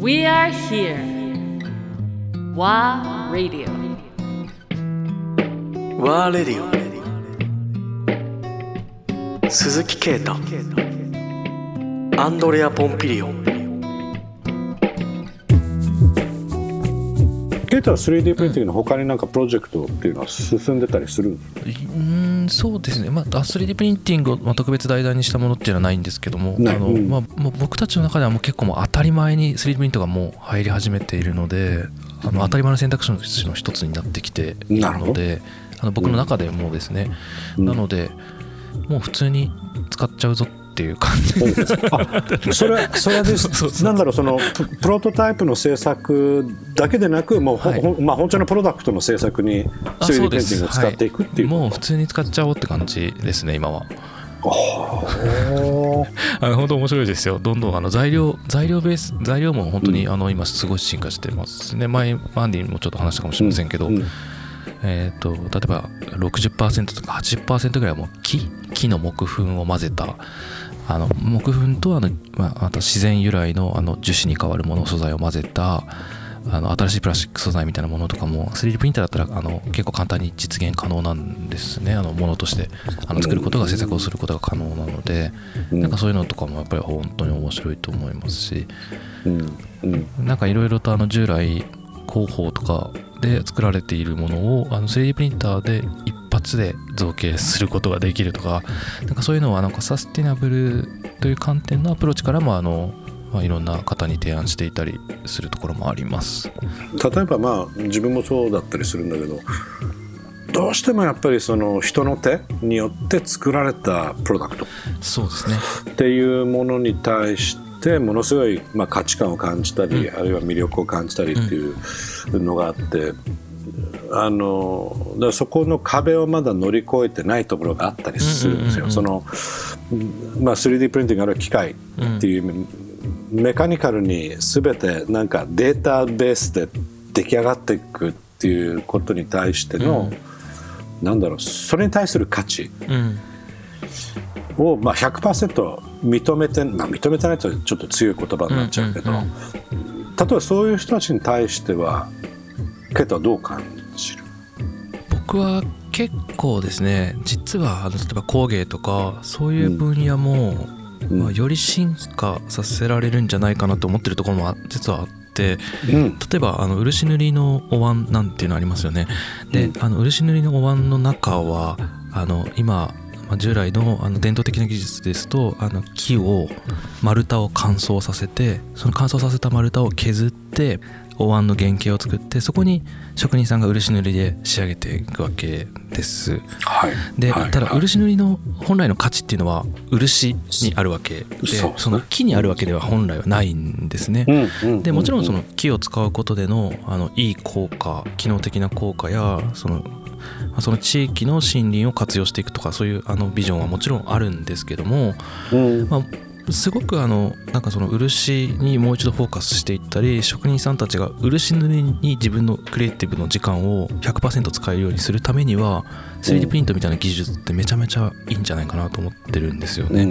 We are here. WA Radio. ワーレディオ鈴木啓太アンドレア・ポンピリオンケイタは 3D プリンティングの他になんかプロジェクトっていうのは進んでたりするうーんそうですね、まあ、3D プリンティングをまあ特別題材にしたものっていうのはないんですけどもあの、うん。まあ、もう僕たちの中ではもう結構もう当たり前に 3D プリントがもう入り始めているのであの当たり前の選択肢の一つになってきているのであの僕の中でもですね、うん。なのでもう普通に使っちゃうぞっていう感じあそれそれです。なんだろうそのププロトタイプの制作だけでなくもうほ、はい。まあ、本当のプロダクトの制作にあ 3D そうでプリンティンすグを使っていくっていう。はい。もう普通に使っちゃおうって感じですね今は。あの 本当面白いですよ。どんどんあの材料材料ベース材料も本当にあの今すごい進化してます。ね前マンディにもちょっと話したかもしれませんけど、うん。えー、と例えば60%とか80%ぐらいはもう木木の木粉を混ぜたあの木粉とあの、まあ、あと自然由来のあの樹脂に変わるもの素材を混ぜたあの新しいプラスチック素材みたいなものとかも 3D プリンターだったらあの結構簡単に実現可能なんですね。あのものとしてあの作ることが制作をすることが可能なので、うん。なんかそういうのとかもやっぱり本当に面白いと思いますしうん。うん。なんかいろいろとあの従来広報とかで作られているものをあの 3D プリンターで一発で造形することができるとかなんかそういうのはなんかサスティナブルという観点のアプローチからもあの、まあ、いろんな方に提案していたりするところもあります。例えばまあ自分もそうだったりするんだけどどうしてもやっぱりその人の手によって作られたプロダクト。そうですね。っていうものに対してものすごい、まあ、価値観を感じたり、あるいは魅力を感じたりっていうのがあって、あのだからそこの壁をまだ乗り越えてないところがあったりするんですよ。そのまあ、3D プリンティングあるいは機械っていう、メカニカルに全てなんかデータベースで出来上がっていくっていうことに対しての、なんだろうそれに対する価値うん。を、まあ、100%認めて、まあ、認めてないとちょっと強い言葉になっちゃうけど、うんうん。例えばそういう人たちに対してはケはどう感じる？僕は結構ですね実はあの例えば工芸とかそういう分野も、うん。まあ、より進化させられるんじゃないかなと思ってるところもあ実はあってうん。例えばあの漆塗りのお椀なんていうのありますよね。で、うん。あの漆塗りのお椀の中はあの今まあ従来のあの伝統的な技術ですとあの木を丸太を乾燥させてその乾燥させた丸太を削ってお椀の原型を作ってそこに職人さんが漆塗りで仕上げていくわけです。はい。で、はい。ただ漆塗りの本来の価値っていうのは漆にあるわけでその木にあるわけでは本来はないんですね。でもちろんその木を使うことでのあのいい効果機能的な効果やそのまあその地域の森林を活用していくとかそういうあのビジョンはもちろんあるんですけども、うん。まあ、すごくあのなんかその漆にもう一度フォーカスしていったり職人さんたちが漆塗りに自分のクリエイティブの時間を100%使えるようにするためには 3D プリントみたいな技術ってめちゃめちゃいいんじゃないかなと思ってるんですよね。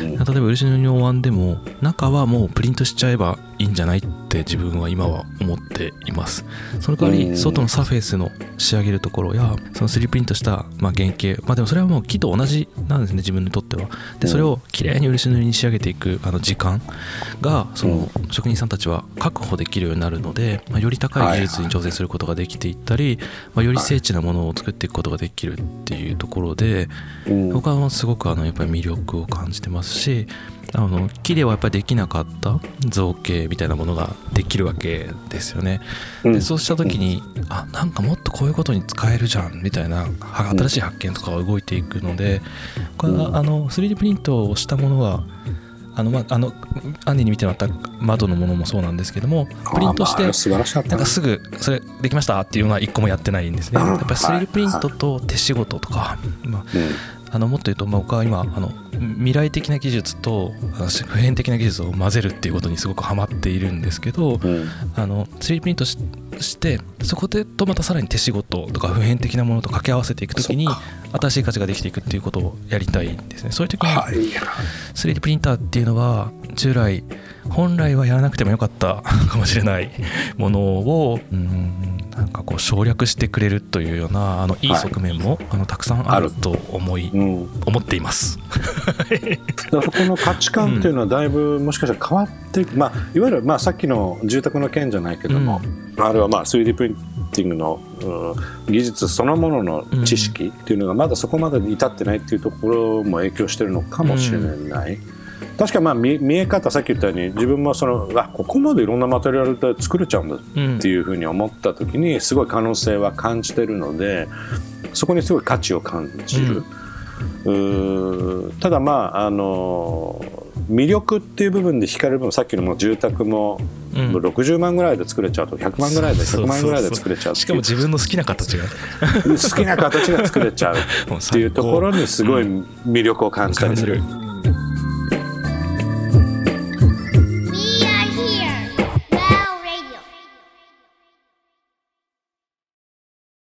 例えば漆塗りのお椀でも中はもうプリントしちゃえばいいんじゃないって自分は今は思っています。その代わうん。り外のサフェイスの仕上げるところやその 3D プリントしたまあ原型。まあでもそれはもう木と同じなんですね自分にとっては。でそれをきれいに漆塗りに仕上げていくあの時間がその職人さんたちは確保できるようになるので、まあ、より高い技術に挑戦することができていったり、まあ、より精緻なものを作っていくことができるっていうところで、うん。僕はすごくあのやっぱり魅力を感じてますしあの木ではやっぱりできなかった造形みたいなものができるわけですよね。うん。でそうした時にあなんかもっとこういうことに使えるじゃんみたいなは新しい発見とかが動いていくのでこれはあの 3D プリントをしたものがあのまああのアンディに見てもらった窓のものもそうなんですけどもプリントしてなんかすぐそれできましたっていうのは一個もやってないんですね。あやっぱりはい。3D プリントと手仕事とか、まあ、あのもっと言うと、まあ、僕は今あの未来的な技術と普遍的な技術を混ぜるっていうことにすごくハマっているんですけど、うん。うんあの 3D プリントししてそこでとまたさらに手仕事とか普遍的なものと掛け合わせていくときに新しい価値ができていくっていうことをやりたいんですね。そういう時にはい。3D プリンターっていうのは従来本来はやらなくてもよかったかもしれないものをうんなんかこう省略してくれるというようなあのいい側面も、あのたくさんあると思いうん、思っています。そこの価値観っていうのはだいぶもしかしたら変わっていく、まあ、いわゆるまあさっきの住宅の件じゃないけども、あるいはまあ 3D プリンティングの、うん技術そのものの知識っていうのがまだそこまで至ってないっていうところも影響してるのかもしれない。確かまあ見見え方さっき言ったように自分もそのあここまでいろんなマテリアルで作れちゃうんだうんっていうふうに思った時にすごい可能性は感じてるのでそこにすごい価値を感じる、うーただまああの魅力っていう部分で惹かれる分さっきのもう住宅もうん。60万ぐらいで作れちゃうと100万ぐらいで100万ぐらいで作れちゃうしかも自分の好きな形が好きな形が作れちゃうっていうところにすごい魅力を感じたりする。